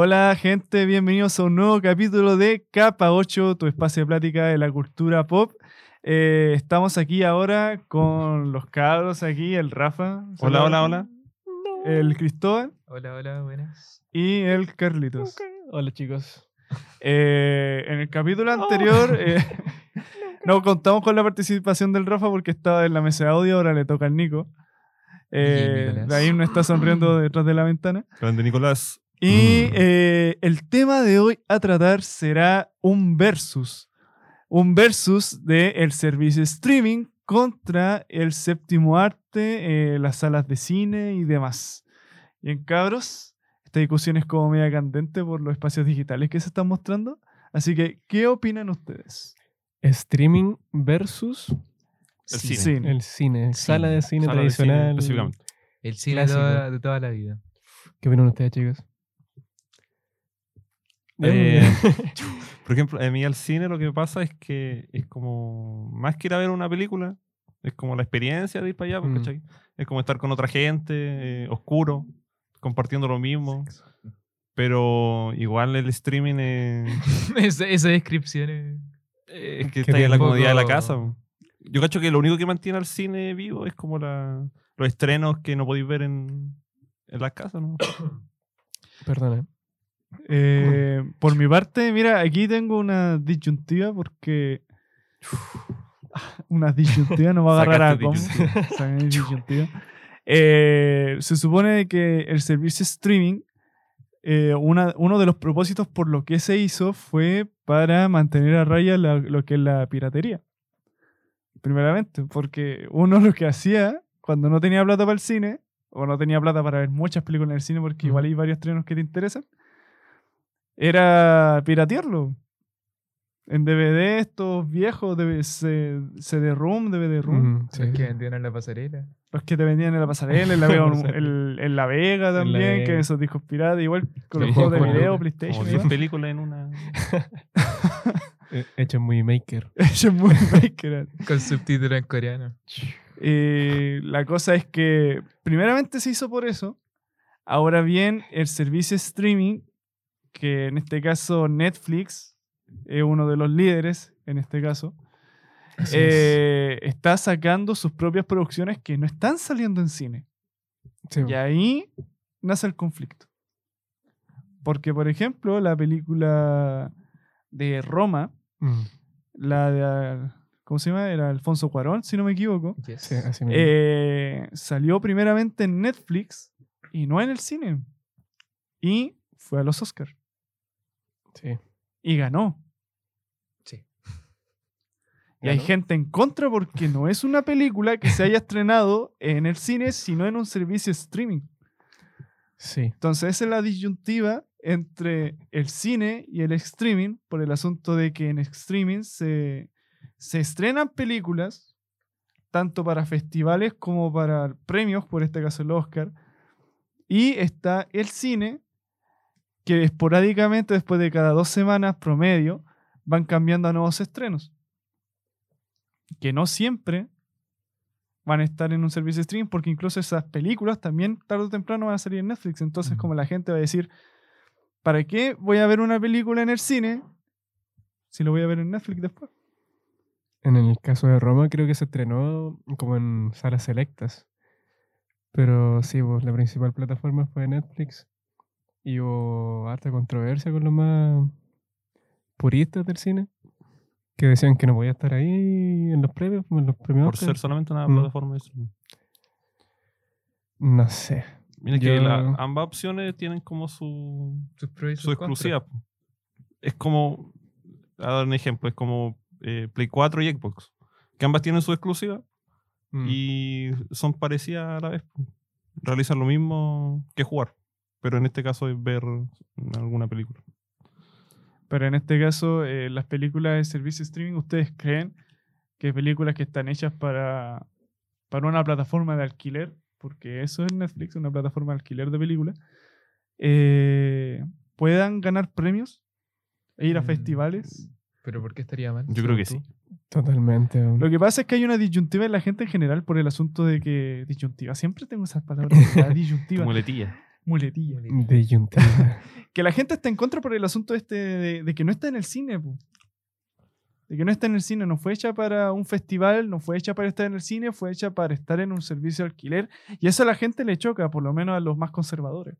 Hola gente, bienvenidos a un nuevo capítulo de Capa 8, tu espacio de plática de la cultura pop. Eh, estamos aquí ahora con los cabros aquí, el Rafa. Hola, hola, hola. El Cristóbal Hola, hola, buenas. y el Carlitos. Hola chicos. Eh, en el capítulo anterior eh, no contamos con la participación del Rafa porque estaba en la mesa de audio, ahora le toca al Nico. Eh, de ahí no está sonriendo detrás de la ventana. Grande Nicolás. Y Mm. eh, el tema de hoy a tratar será un versus. Un versus del el servicio streaming contra el séptimo arte, eh, las salas de cine y demás. Bien, cabros, esta discusión es como media candente por los espacios digitales que se están mostrando. Así que, ¿qué opinan ustedes? Streaming versus El Sí, cine. el cine. Sala de cine Sala de cine, tradicional. El cine de toda, de toda la vida. ¿Qué opinan ustedes, chicos? Eh, Por ejemplo, a mí al cine lo que pasa es que es como, más que ir a ver una película, es como la experiencia de ir para allá, pues, Mm. ¿cachai? Es como estar con otra gente, eh, oscuro, compartiendo lo mismo. Pero igual el streaming es, esa, esa descripción es... es que está en la un comodidad de la poco- casa. Yo cacho que lo único que mantiene al cine vivo es como la, los estrenos que no podéis ver en, en las casas, ¿no? Perdona. Eh, por mi parte, mira, aquí tengo una disyuntiva porque. Una disyuntiva, no va a agarrar a combo. disyuntiva. Eh, se supone que el servicio streaming, eh, una- uno de los propósitos por lo que se hizo fue para mantener a raya la- lo que es la piratería. Primeramente, porque uno lo que hacía cuando no tenía plata para el cine, o no tenía plata para ver muchas películas en el cine, porque igual hay varios estrenos que te interesan, era piratearlo. En DVD, estos viejos, de CD-ROOM, DVD-ROOM, Mm, sí. Los que vendían en la pasarela. los que te vendían en la pasarela, en la Vega, en, en la Vega En la también, que esos discos piratas, igual con los juegos de como- video, Como PlayStation. 10 ¿no? películas en una. Eh, Hecho muy maker. Eso es muy maker. Con subtítulos en coreano. Eh, la cosa es que primeramente se hizo por eso. Ahora bien, el servicio streaming, que en este caso Netflix es uno de los líderes, en este caso, Así es. eh, está sacando sus propias producciones que no están saliendo en cine. Sí, Y ahí nace el conflicto. Porque, por ejemplo, la película de Roma, mm, la de, ¿cómo se llama? Era Alfonso Cuarón, si no me equivoco. Yes. sí, así. Eh, salió primeramente en Netflix y no en el cine. Y fue a los Oscars. sí. Y ganó. Sí. Y hay gente en contra porque no es una película que se haya estrenado en el cine, sino en un servicio streaming. Sí. Entonces esa es la disyuntiva entre el cine y el streaming por el asunto de que en streaming se, se estrenan películas tanto para festivales como para premios, por este caso el Oscar, y está el cine que esporádicamente después de cada dos semanas promedio van cambiando a nuevos estrenos que no siempre van a estar en un servicio de streaming porque incluso esas películas también tarde o temprano van a salir en Netflix. Entonces, como la gente va a decir, ¿para qué voy a ver una película en el cine si lo voy a ver en Netflix después? En el caso de Roma creo que se estrenó como en salas selectas. Pero sí, pues, la principal plataforma fue Netflix. Y hubo harta controversia con los más puristas del cine. Que decían que no podía estar ahí en los premios, en los premios Por Oscar. ser solamente una Mm. plataforma de streaming. No sé. Mira que Yo- la- ambas opciones tienen como su, Sus exclusiva. Es como, a dar un ejemplo, es como eh, Play 4 y Xbox, que ambas tienen su exclusiva Mm. y son parecidas a la vez. Realizan lo mismo que jugar, pero en este caso es ver alguna película. Pero en este caso, eh, las películas de servicio streaming, ¿ustedes creen que películas que están hechas para, para una plataforma de alquiler, porque eso es Netflix, una plataforma de alquiler de películas, eh, puedan ganar premios e ir a Mm. festivales? Pero ¿por qué estaría mal? Yo creo que sí. Totalmente. Lo que pasa es que hay una disyuntiva en la gente en general por el asunto de que. Disyuntiva, siempre tengo esas palabras. la disyuntiva. Como letilla. Muletilla. Disyuntiva. Que la gente está en contra por el asunto este de, de que no está en el cine, po. De que no está en el cine, no fue hecha para un festival, no fue hecha para estar en el cine, fue hecha para estar en un servicio de alquiler. Y eso a la gente le choca, por lo menos a los más conservadores.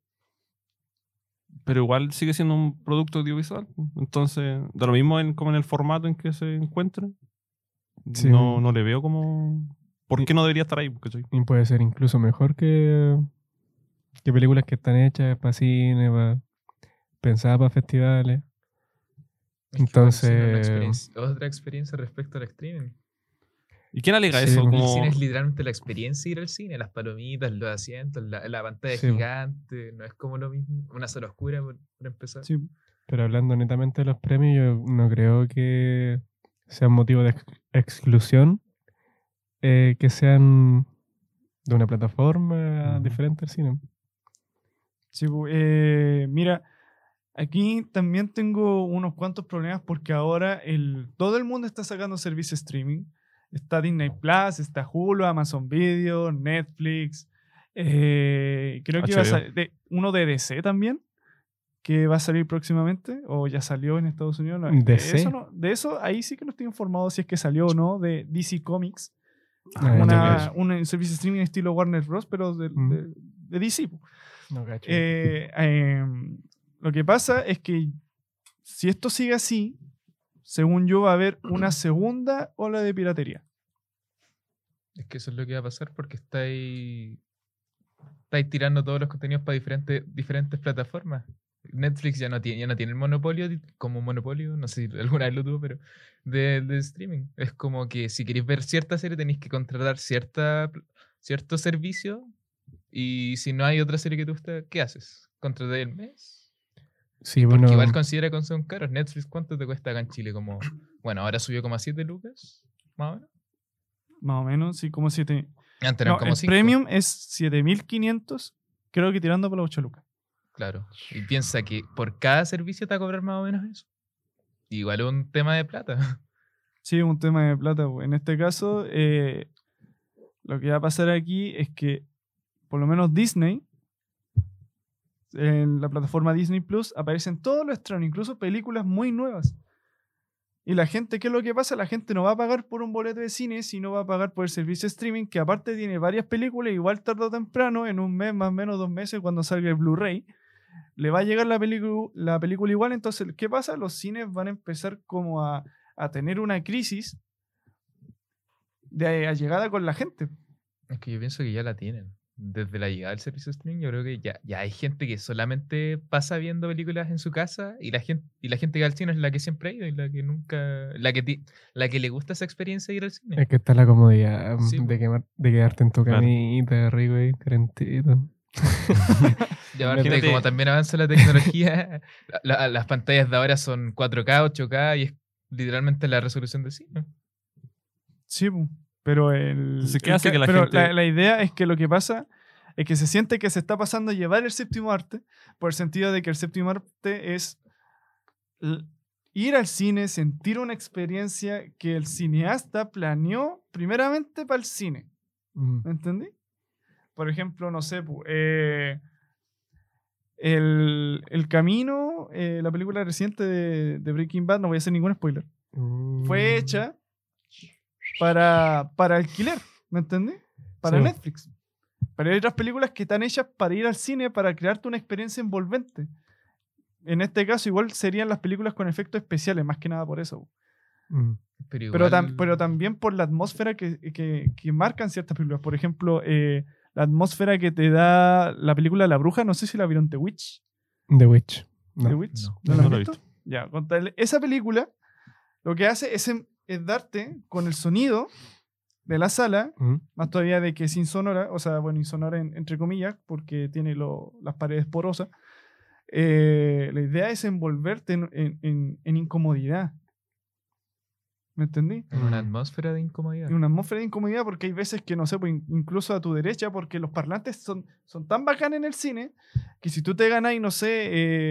Pero igual sigue siendo un producto audiovisual. Entonces, da lo mismo en, como en el formato en que se encuentre. Sí. No, no le veo como. ¿Por qué no debería estar ahí? Y puede ser incluso mejor que, que películas que están hechas para cine, para, pensadas para festivales. Es Entonces- experiencia- otra experiencia respecto al streaming. ¿Y quién alega Sí, eso? El Como... cine es literalmente la experiencia de ir al cine, las palomitas, los asientos, la, la pantalla Sí. gigante, no es como lo mismo, una sala oscura por, por empezar. Sí. Pero hablando netamente de los premios, yo no creo que sea un motivo de ex- exclusión eh, que sean de una plataforma diferente al cine. Sí, eh, mira, aquí también tengo unos cuantos problemas porque ahora el, todo el mundo está sacando servicio streaming. Está Disney Plus, está Hulu, Amazon Video, Netflix. eh, creo que iba a de- uno de DC también, que va a salir próximamente, o ya salió en Estados Unidos. no, de, DC. eso no- de eso ahí sí que no estoy informado si es que salió o no, de DC Comics. Ah, una, un servicio de streaming estilo Warner Bros., pero de, Mm. de- de DC. No, cacho. Eh, em, lo que pasa es que si esto sigue así, según yo, va a haber una segunda ola de piratería. Es que eso es lo que va a pasar porque estáis, estáis tirando todos los contenidos para diferentes, diferentes plataformas. Netflix ya no tiene, ya no tiene el monopolio como monopolio, no sé si alguna vez lo tuvo, pero de, de streaming. Es como que si queréis ver cierta serie tenéis que contratar cierta, cierto servicio y si no hay otra serie que te gusta, ¿qué haces? ¿Contratáis el mes? sí, Porque bueno, igual considera que son caros. Netflix, ¿cuánto te cuesta acá en Chile? Como, bueno, ahora subió como a 7 lucas, más o menos. Más o menos, sí, como 7. Antes No, como el 5. premium es 7500, creo que tirando por las 8 lucas. Claro. Y piensa que por cada servicio te va a cobrar más o menos eso. Igual es un tema de plata. Sí, un tema de plata. pu. En este caso, eh, lo que va a pasar aquí es que, por lo menos Disney, en la plataforma Disney Plus, aparecen todos los estrenos, incluso películas muy nuevas. Y la gente, ¿qué es lo que pasa? La gente no va a pagar por un boleto de cine, sino va a pagar por el servicio de streaming, que aparte tiene varias películas, igual tarde o temprano, en un mes, más o menos dos meses, cuando salga el Blu-ray, le va a llegar la, película la película igual. Entonces, ¿qué pasa? Los cines van a empezar como a, a tener una crisis de allegada con la gente. Es que yo pienso que ya la tienen. Desde la llegada del servicio de streaming, yo creo que ya, ya hay gente que solamente pasa viendo películas en su casa y la gente, y la gente que va al cine es la que siempre ha ido y la que nunca. La que, ti- la que le gusta esa experiencia de ir al cine. es que está la comodidad mm, Sí, de, quemar- de quedarte en tu Claro. camita, rico y calentito. Y aparte, como también avanza la tecnología, la- la- las pantallas de ahora son 4K, 8K y es literalmente la resolución de cine. Sí, pero el, Entonces, ¿qué el hace ca- que la pero gente- la, la idea es que lo que pasa es que se siente que se está pasando a llevar el séptimo arte, por el sentido de que el séptimo arte es ir al cine, sentir una experiencia que el cineasta planeó primeramente para el cine. Mm. ¿Me entendí? Por ejemplo, no sé, eh, el, el Camino, eh, la película reciente de, de Breaking Bad, no voy a hacer ningún spoiler, fue Mm. hecha para, para alquiler, ¿me entendí? Para Sí. Netflix. Pero hay otras películas que están hechas para ir al cine, para crearte una experiencia envolvente. En este caso, igual serían las películas con efectos especiales, más que nada por eso. Mm. Pero, Pero, tam- igual- pero también por la atmósfera que, que- que marcan ciertas películas. Por ejemplo, eh, la atmósfera que te da la película La Bruja, no sé si la vieron The Witch. The Witch. No. The Witch. no. ¿No, No, la han no la he visto? Ya, esa película lo que hace es, em- es darte con el sonido de la sala, Mm. más todavía de que es insonora, o sea, bueno, insonora en- entre comillas, porque tiene lo- las paredes porosas. eh, la idea es envolverte en, en- en- incomodidad. ¿Me entendí? En una atmósfera de incomodidad. En una atmósfera de incomodidad porque hay veces que, no sé, pues, in- incluso a tu derecha, porque los parlantes son, son tan bacanes en el cine que si tú te ganas, no sé,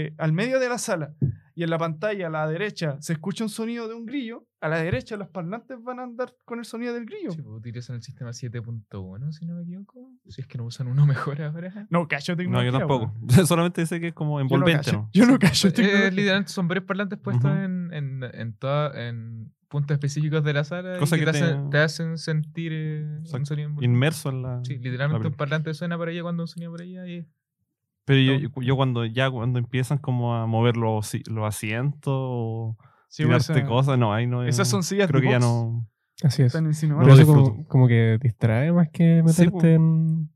eh, al medio de la sala y en la pantalla a la derecha se escucha un sonido de un grillo, a la derecha los parlantes van a andar con el sonido del grillo. Sí, pues, utilizan el sistema 7.1, si no me equivoco. Si es que no usan uno mejor ahora. No, cacho No, tecnología. yo tampoco. weón. Solamente sé que es como Yo no envolvente, cacho, ¿no? yo no cacho Eh, tecnología. literalmente son varios parlantes puestos Ujú. en, en, en, toda- en puntos específicos de la sala y Cosa que que te, te- hacen, te hacen sentir eh, un sonido envolvente. Inmerso en la. Sí, la literalmente un película. parlante suena por allá cuando un sonido por allá y Pero yo, yo- yo cuando ya cuando empiezan como a mover los, los asientos o Sí, esa- cosas, no, ahí no es- esas son sillas Creo de que ya no. Así es. están en No eso como, como que distrae más que Sí, meterte po. en...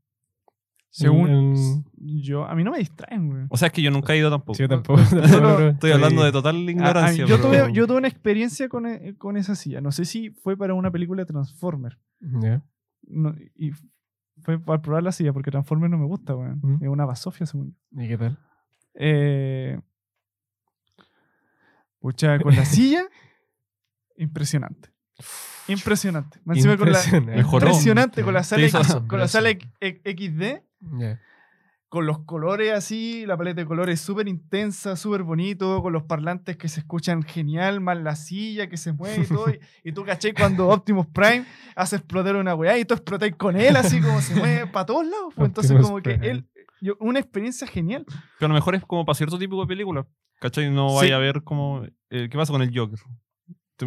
Según en- yo, a mí no me distraen, güey. O sea, es que yo nunca he ido tampoco. Sí, yo tampoco. Estoy hablando de total ignorancia. yo, pero- tuve, yo tuve una experiencia con, e- con esa silla. No sé si fue para una película de Transformer. Ya. No, y fue para probar la silla, porque Transformer no me gusta, weón. ¿Mm? Es una basofia, según yo. ¿Y qué tal? Eh, pucha, con la silla, impresionante. Impresionante. Con la- Impresionante. Mejoró. impresionante con la sala, X- con la sala X- XD. Ya. Con los colores así, la paleta de colores súper intensa, súper bonito, con los parlantes que se escuchan genial, más la silla que se mueve y todo. Y, y tú caché cuando Optimus Prime hace explotar una weá y tú explotáis con él, así como se mueve para todos lados. pues, entonces, Optimus como que él, yo- una experiencia genial. Pero a lo mejor es como para cierto tipo de película. ¿Cachai? No Sí. vaya a ver como. eh, ¿Qué pasa con el Joker?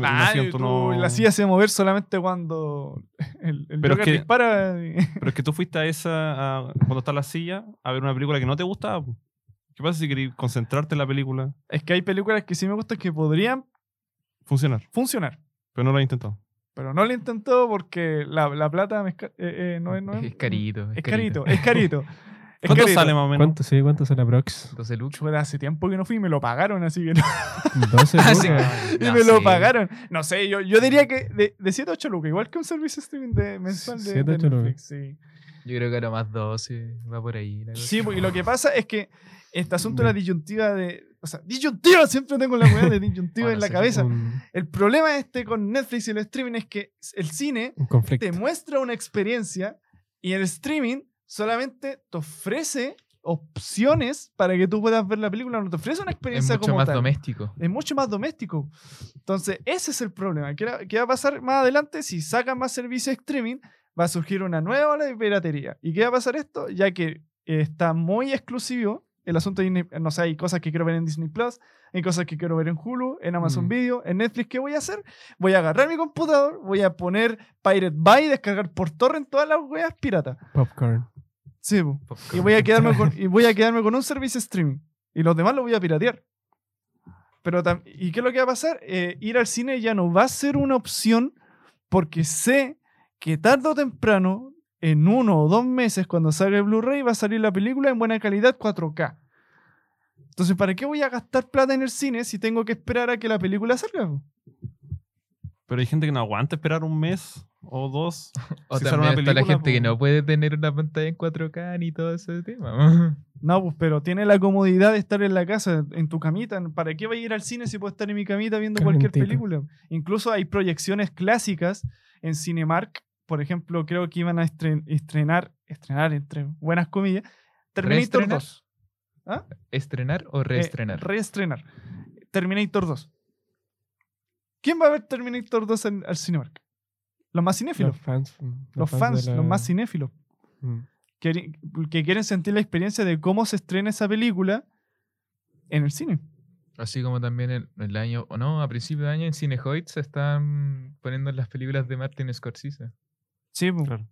Ah, tú- no- La silla se mover solamente cuando el, el Pero es que- dispara. y- Pero es que tú fuiste a esa. a- cuando está la silla, a ver una película que no te gustaba. po. ¿Qué pasa si querías concentrarte en la película? Es que hay películas que sí me gustan que podrían Funcionar. funcionar. Pero no lo has intentado. Pero no lo intentó porque la, la plata me es eh, eh, no, es- no es, carito. Es carito, es carito. Es ¿Cuánto carito. sale más o menos? ¿Cuánto, sí, ¿Cuánto sale Prox? 12 lucas. Chuta, hace tiempo que no fui y me lo pagaron, así que no. 12 Ah, sí. lucas. y No me lo sé. pagaron. No sé, yo, yo diría que de, de 7 a 8 lucas, igual que un servicio streaming de mensual de, 7 a de 8 lucas. Netflix. Sí. Yo creo que ahora más 12. Va por ahí. sí, y lo que pasa es que este asunto de la disyuntiva de. O sea, disyuntiva, siempre tengo la weá de disyuntiva Bueno, en la cabeza. Un, El problema este con Netflix y el streaming es que el cine te muestra una experiencia y el streaming solamente te ofrece opciones para que tú puedas ver la película, no te ofrece una es experiencia mucho como más tal. doméstico. Es mucho más doméstico. Entonces, ese es el problema. ¿Qué, va a pasar más adelante? Si sacan más servicios de streaming, va a surgir una nueva ola de piratería. ¿Y qué va a pasar esto? Ya que está muy exclusivo el asunto de Disney, no sé, hay cosas que quiero ver en Disney Plus, hay cosas que quiero ver en Hulu, en Amazon Mm. Video, en Netflix, ¿qué voy a hacer? Voy a agarrar mi computador, voy a poner Pirate Bay, descargar por torrent todas las weas piratas. Popcorn. Sí, po. y voy a quedarme con, y voy a quedarme con un servicio streaming. Y los demás los voy a piratear. Pero ¿Y qué es lo que va a pasar? Eh, ir al cine ya no va a ser una opción porque sé que tarde o temprano, en uno o dos meses, cuando salga el Blu-ray, va a salir la película en buena calidad 4K. Entonces, ¿para qué voy a gastar plata en el cine si tengo que esperar a que la película salga? po? Pero hay gente que no aguanta esperar un mes o dos. O si también una está la película, gente que po. no puede tener una pantalla en 4K ni todo ese tema. No, pues, pero tiene la comodidad de estar en la casa, en tu camita. ¿Para qué voy a ir al cine si puedo estar en mi camita viendo cualquier película? Incluso hay proyecciones clásicas en Cinemark. Por ejemplo, creo que iban a estren- estrenar, estrenar entre buenas comillas, Terminator ¿Reestrenar? 2. ¿Ah? ¿Estrenar o Eh, reestrenar? reestrenar. Terminator 2. ¿Quién va a ver Terminator 2 en, al Cinemark? Los más cinéfilos. Los fans. Los, fans, de los más cinéfilos. Mm. que, que quieren sentir la experiencia de cómo se estrena esa película en el cine. Así como también el, el año, o no, a principio de año en Cinehoid se están poniendo las películas de Martin Scorsese. Sí. Claro.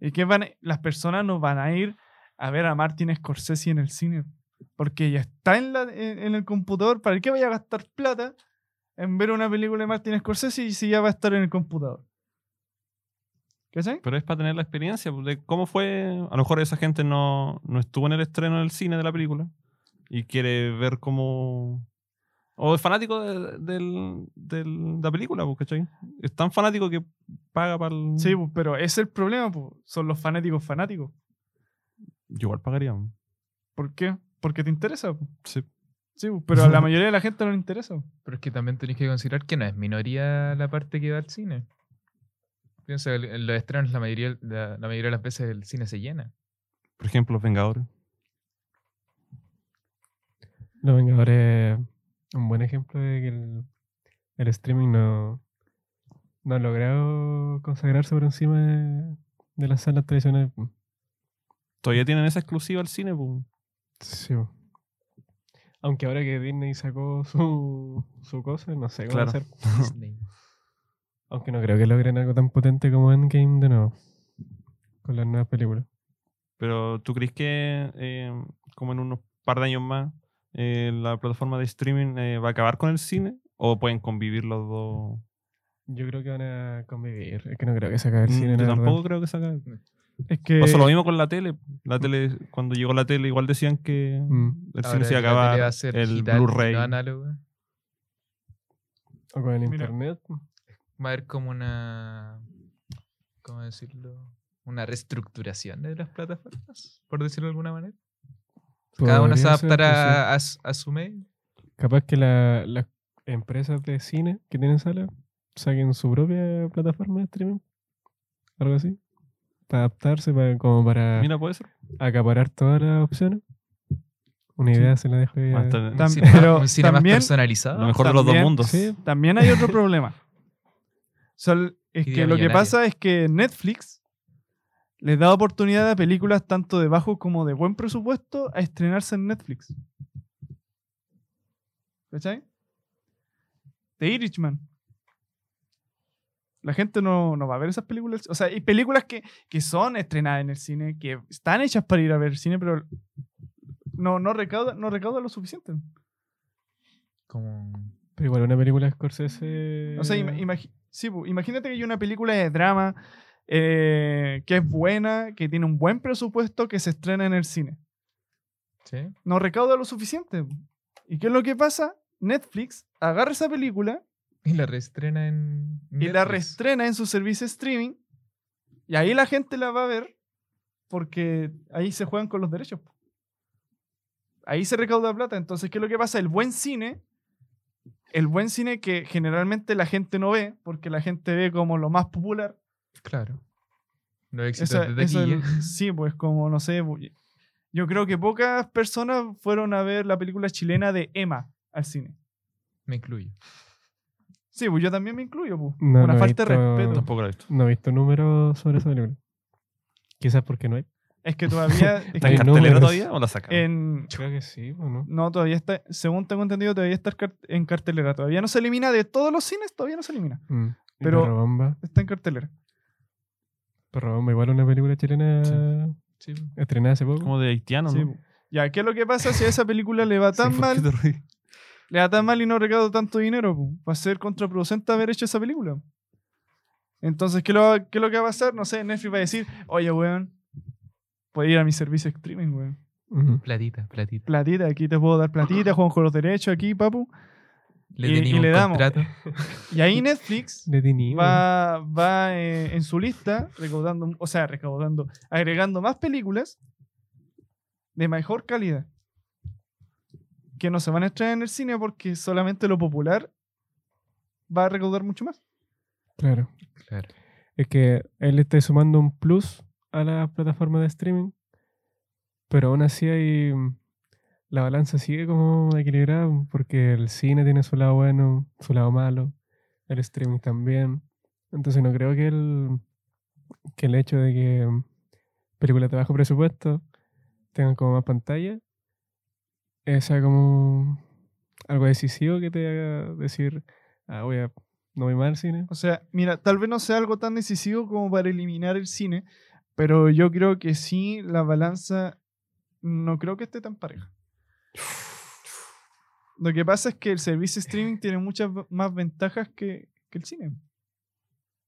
Y que van, a- las personas no van a ir a ver a Martin Scorsese en el cine. Porque ya está en, la, en, en el computador. ¿Para qué vaya a gastar plata en ver una película de Martin Scorsese y si ya va a estar en el computador? ¿Cachai? Pero es para tener la experiencia pues, de cómo fue. A lo mejor esa gente no, no estuvo en el estreno del cine de la película y quiere ver cómo. O es fanático de, del- del- de la película, pues, ¿cachai? Es tan fanático que paga para el. Sí, po, pero ese es el problema. po. Son los fanáticos fanáticos. Yo igual pagaría. ¿Por qué? Porque te interesa. po. Sí. Sí, po, pero a la mayoría de la gente no le interesa. po. Pero es que también tenéis que considerar que no es minoría la parte que va al cine. Piensa, que en los estrenos la mayoría, la, la mayoría de las veces el cine se llena. Por ejemplo, Los Vengadores. Los Vengadores un buen ejemplo de que el, el streaming no, no ha logrado consagrarse por encima de, de las salas tradicionales. po. Todavía tienen esa exclusiva al cine, pues. Sí. po. Aunque ahora que Disney sacó su, su cosa, no sé cómo Claro. hacer. Disney. Aunque no creo que logren algo tan potente como Endgame de nuevo. Con las nuevas películas. Pero ¿tú crees que eh, como en unos par de años más eh, la plataforma de streaming eh, va a acabar con el cine? ¿O pueden convivir los dos? Yo creo que van a convivir. Es que no creo que se acabe el Mm, cine. Yo la tampoco verdad. creo que se acabe. Es que. Pasó lo mismo con la tele. La tele, cuando llegó la tele, igual decían que Mm. el Ahora cine se iba a la tele acabar. va a ser el Blu-ray. O con el Mira. internet. Va a haber como una. ¿Cómo decirlo? Una reestructuración de las plataformas, por decirlo de alguna manera. Cada una se adaptará pues, sí. a, a su- medio. Capaz que la- las empresas de cine que tienen sala saquen su propia plataforma de streaming. Algo así. Para adaptarse, para, como para Mira, puede ser. acaparar todas las opciones. Una idea se la dejo ahí. a- Un cine, más- pero un cine más también- personalizado. lo mejor de los dos mundos. Sí, También hay otro problema. Sol- es que lo que pasa es que Netflix les da oportunidad a películas tanto de bajo como de buen presupuesto a estrenarse en Netflix. ¿Cachai? The Irishman. La gente no, no va a ver esas películas. O sea, hay películas que, que son estrenadas en el cine, que están hechas para ir a ver cine, pero no, no, recauda, no recauda lo suficiente. Como. Pero igual una película de Scorsese. O sea, ima- imagi- sí, imagínate que hay una película de drama eh, que es buena, que tiene un buen presupuesto, que se estrena en el cine. ¿Sí? No recauda lo suficiente. ¿Y qué es lo que pasa? Netflix agarra esa película Y la reestrena en. y la reestrena en su servicio streaming y ahí la gente la va a ver porque ahí se juegan con los derechos. Ahí se recauda plata. Entonces, ¿qué es lo que pasa? El buen cine, el buen cine que generalmente la gente no ve, porque la gente ve como lo más popular, Claro. Los éxitos Esa- de esa sí, pues como, no sé, yo creo que pocas personas fueron a ver la película chilena de Emma al cine. Me incluyo. Sí, pues yo también me incluyo, pues. No, Una no falta de respeto. Tampoco lo he visto. No he visto números sobre esa película. Quizás porque no hay. Es que todavía... es ¿Está que en cartelera todavía o la sacaron? en, Creo que sí, ¿o no? no, todavía está, según tengo entendido, todavía está en cartelera. Todavía no se elimina de todos los cines, todavía no se elimina. Mm. Pero- Bomba. Está en cartelera. Perro Bomba, igual una película chilena Sí. estrenada hace poco. Como de haitiano, Sí, ¿no? Ya, ¿qué es lo que pasa si a esa película le va tan Sí, ¿por mal? le da tan mal y no recauda tanto dinero, pu. va a ser contraproducente haber hecho esa película. Entonces, ¿qué, lo, ¿qué es lo que va a pasar? No sé, Netflix va a decir, oye, weón, puedes ir a mi servicio de streaming, weón. Ujú. Platita, platita. Platita, aquí te puedo dar platita, juego con los derechos aquí, papu. Le Y- y le damos. contrato. Y ahí Netflix Le va, va eh, en su lista recaudando, o sea, recaudando, agregando más películas de mejor calidad. Que no se van a estrenar en el cine porque solamente lo popular va a recaudar mucho más. Claro. Claro. Es que él está sumando un plus a la plataforma de streaming, pero aún así hay. La balanza sigue como equilibrada porque el cine tiene su lado bueno, su lado malo, el streaming también. Entonces no creo que el, que el hecho de que películas de bajo presupuesto tengan como más pantalla eh, sea como algo decisivo que te haga decir, ah, voy a, no voy más al cine. O sea, mira, tal vez no sea algo tan decisivo como para eliminar el cine, pero yo creo que sí, la balanza no creo que esté tan pareja. Lo que pasa es que el servicio streaming tiene muchas más ventajas que, que el cine.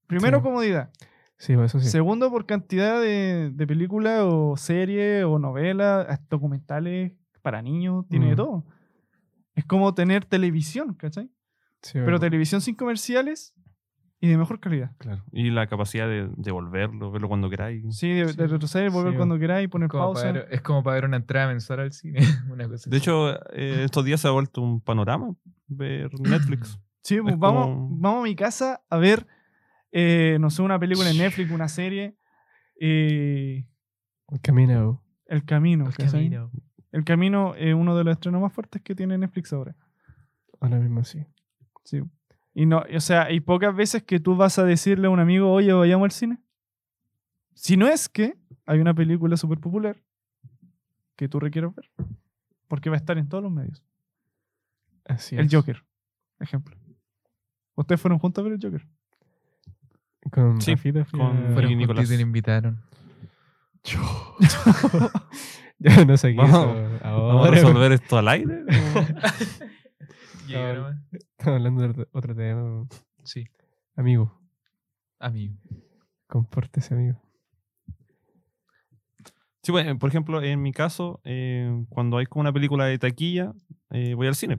Primero, Sí. comodidad. Sí, pues, eso sí. Segundo, por cantidad de, de películas o series o novelas, documentales para niños, tiene de Mm. todo. Es como tener televisión, ¿cachai? Sí, Pero verdad. televisión sin comerciales y de mejor calidad. Claro. Y la capacidad de devolverlo, verlo cuando queráis. Sí, de, Sí. de retroceder, volver Sí, cuando queráis, poner Como pausa. ver- es como para ver una entrada mensual al cine. una cosa De así. hecho, eh, estos días se ha vuelto un panorama ver Netflix. Sí, pues es vamos, como- vamos a mi casa a ver, eh, no sé, una película en Netflix, una serie. eh, Camino. El Camino. El camino. El Camino es uno de los estrenos más fuertes que tiene Netflix ahora. Ahora mismo sí. Sí. Y no, o sea, hay pocas veces que tú vas a decirle a un amigo, oye, vayamos al cine. Si no es que hay una película súper popular que tú requieres ver. Porque va a estar en todos los medios. Así El es. Joker, ejemplo. ¿Ustedes fueron juntos a ver el Joker? Con Sí, Rafita con- a- Fueron Y Nicolás. y le invitaron. Ya no sé qué Vamos- eso ¿Vamos a ahora. resolver esto al aire? Nomás. Estamos hablando de otro- tema. Sí, Amigo, amigo. compórtese, amigo. Sí, bueno, por ejemplo, en mi caso, eh, cuando hay como una película de taquilla, eh, voy al cine.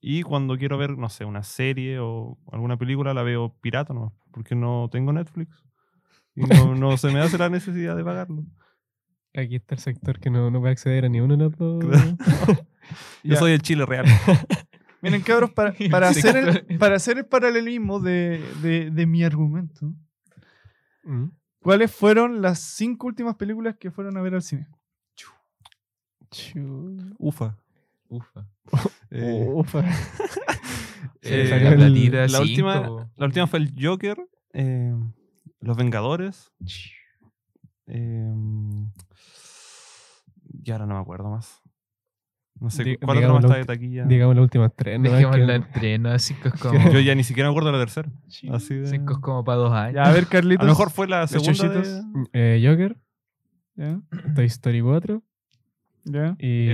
Y cuando quiero ver, no sé, una serie o alguna película, la veo pirata, ¿no? Porque no tengo Netflix. Y no, no se me hace la necesidad de pagarlo. Aquí está el sector que no, no puede acceder a ni uno de los dos. Yo soy el Chile real. Miren, cabros, para, para, hacer, el, para hacer el paralelismo de, de- de mi argumento, Mm. ¿cuáles fueron las cinco últimas películas que fueron a ver al cine? Ufa. Ufa. Eh, Ufa. Eh, la platita última, la última fue el Joker, eh, Los Vengadores. eh, y ahora no me acuerdo más. No sé cuál otra digamos más la está de taquilla. Digamos las últimas tres. ¿no? Que- es como. Yo ya ni siquiera me acuerdo de la tercera. Así de... Cinco es como para dos años. Ya, a ver, A Carlitos. lo mejor fue la segunda. de- Eh, Joker, Ya, Toy Story 4 ya. y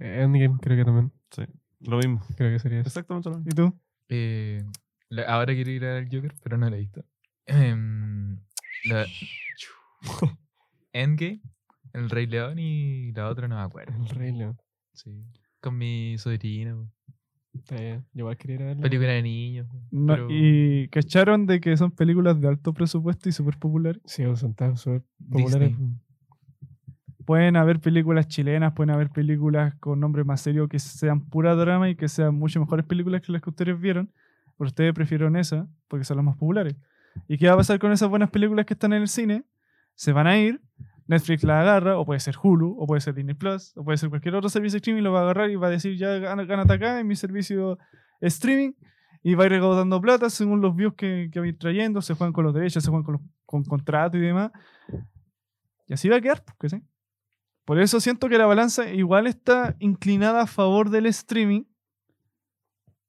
Endgame creo que también. Sí, lo mismo. Creo que sería eso. Exactamente lo mismo. ¿Y tú? Eh, la- ahora quiero ir al Joker, pero no la he visto. Em, la- Endgame, El Rey León y la otra no me acuerdo. El Rey León. Sí. Con mi sobrina. Está bien. Yo igual quería ir a verla. Película de niños. No, pero- ¿Y cacharon de que son películas de alto presupuesto y súper populares? Sí, son tan súper populares. Disney. Pueden haber películas chilenas, pueden haber películas con nombres más serios que sean pura drama y que sean mucho mejores películas que las que ustedes vieron. Pero ustedes prefirieron esa porque son las más populares. ¿Y qué va a pasar con esas buenas películas que están en el cine? Se van a ir, Netflix la agarra, o puede ser Hulu, o puede ser Disney Plus, o puede ser cualquier otro servicio de streaming, lo va a agarrar y va a decir, ya gana- gánate acá en mi servicio streaming, y va a ir recaudando plata según los views que, que va a ir trayendo, se juegan con los derechos, se juegan con, los, con contratos y demás. Y así va a quedar, pues, ¿sí? Por eso siento que la balanza igual está inclinada a favor del streaming.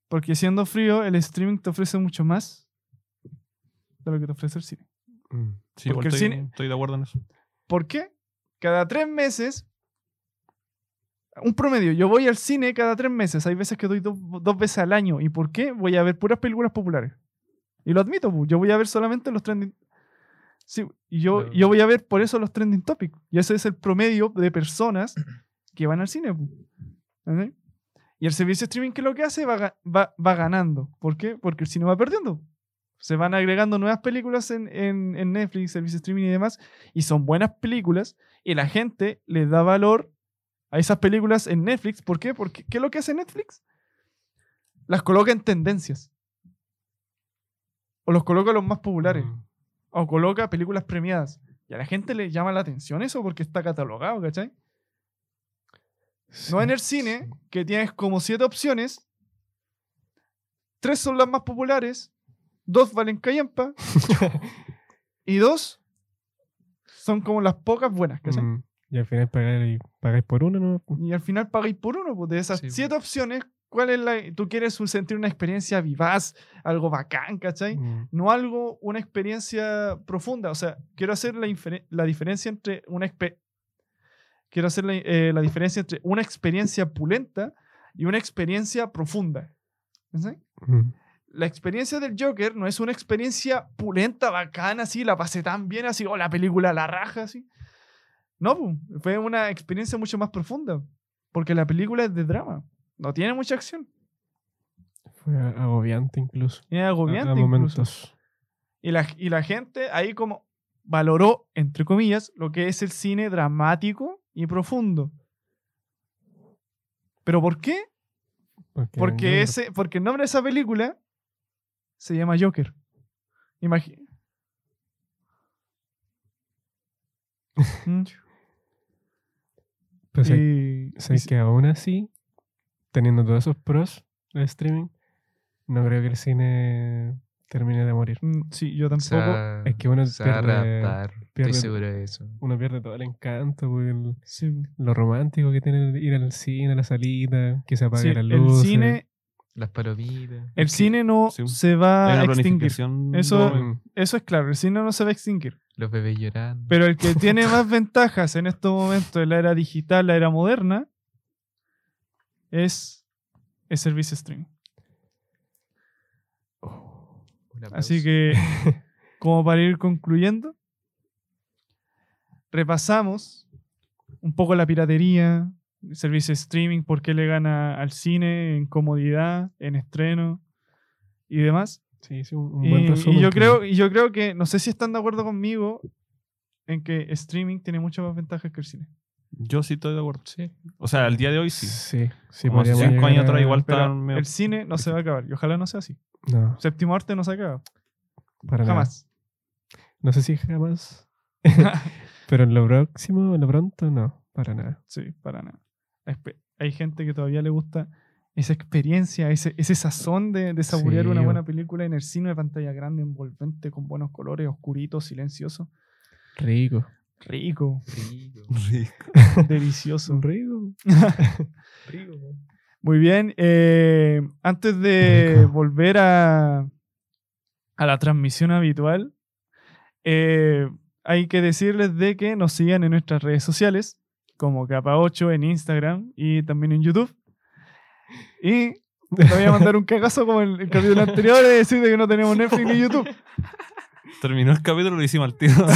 Porque siendo frío, el streaming te ofrece mucho más de lo que te ofrece el cine. Mm. Sí, igual Porque el estoy, cine- estoy de acuerdo en eso. ¿Por qué? Cada tres meses, un promedio, yo voy al cine cada tres meses. Hay veces que doy do- dos veces al año. ¿Y por qué? Voy a ver puras películas populares. Y lo admito, pu, yo voy a ver solamente los trending. Sí, y yo, yo voy a ver por eso los trending topics. Y ese es el promedio de personas que van al cine. pu. ¿Entendés? Y el servicio de streaming, ¿qué es lo que hace? Va, va, va ganando. ¿Por qué? Porque el cine va perdiendo. Se van agregando nuevas películas en, en, en Netflix, servicio de streaming y demás. Y son buenas películas. Y la gente le da valor a esas películas en Netflix. ¿Por qué? Porque ¿qué es lo que hace Netflix? Las coloca en tendencias. O los coloca los más populares. Mm. O coloca películas premiadas. Y a la gente le llama la atención eso porque está catalogado, ¿cachai? No en el cine, que tienes como siete opciones. Tres son las más populares. Dos valen callampa. y dos son como las pocas buenas, ¿cachai? Mm. Y al final pagáis, pagáis por uno, ¿no? Y al final pagáis por uno. Pues de esas Sí, siete opciones, ¿cuál es la. Tú quieres un- sentir una experiencia vivaz, algo bacán, ¿cachai? Mm. no algo, una experiencia profunda. O sea, quiero hacer la, la diferencia entre una quiero hacer la, eh, la diferencia entre una experiencia pulenta y una experiencia profunda. ¿Sí? Mm. La experiencia del Joker no es una experiencia pulenta, bacana, así, la pasé tan bien, así, o la película la raja, así. No, fue una experiencia mucho más profunda, porque la película es de drama, no tiene mucha acción, Fue agobiante incluso. es A- agobiante a, incluso. momentos. Y la, y la gente ahí como valoró, entre comillas, lo que es el cine dramático y profundo. ¿Pero por qué? Porque, Porque, ese, porque el nombre de esa película se llama Joker. Imagi- Mm, y- sé y- que aún así, teniendo todos esos pros, el streaming, no creo que el cine termine de morir. Mm, Sí, yo tampoco. es que uno pierde- pierde- Estoy seguro de eso. Uno pierde todo el encanto, pues, el- Sí. lo romántico que tiene el ir al cine, a la salita, que se apague Sí, la el luz. cine, Las palomitas. el cine no sí. se va a extinguir. Eso- de- Eso es claro, el cine no se va a extinguir. Los bebés llorando. Pero el que tiene más ventajas en estos momentos de la era digital, la era moderna, es el servicio streaming. Un aplauso. Así que, como para ir concluyendo, repasamos un poco la piratería, servicio de streaming, por qué le gana al cine en comodidad, en estreno y demás. Sí, sí, un, un Y, buen y resumen. yo creo, y yo creo que, no sé si están de acuerdo conmigo en que streaming tiene muchas más ventajas que el cine. Yo sí estoy de acuerdo. Sí. O sea, al día de hoy sí. Sí, sí, Como cinco años atrás igual Pero estaban medio- el cine no se va a acabar y ojalá no sea así. No, Séptimo arte no se ha acabado. para nada. Jamás. No sé si jamás. Pero en lo próximo, en lo pronto, no, para nada. Sí, para nada. Hay gente que todavía le gusta esa experiencia, ese, ese sazón de, de saborear Sí, una buena película en el cine de pantalla grande, envolvente, con buenos colores, oscurito, silencioso. Rico. Rico, Rico. Rico. delicioso. Rico. Rico. Muy bien. eh, antes de Rico. volver a, a la transmisión habitual, eh, hay que decirles de que nos sigan en nuestras redes sociales, como Capa8 en Instagram y también en YouTube. Y te voy a mandar un cagazo como el, el capítulo anterior de decir de que no tenemos Netflix ni YouTube. Terminó el capítulo y lo hicimos al tiro.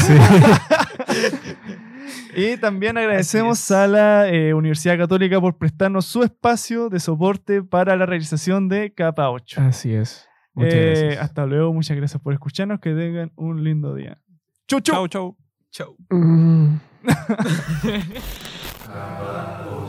Y también agradecemos a la eh, Universidad Católica por prestarnos su espacio de soporte para la realización de Capa 8. Así es. Muchas Eh, gracias. Hasta luego, muchas gracias por escucharnos. Que tengan un lindo día. Chau, chau. chau, chau. Chau. Mm. Kamba.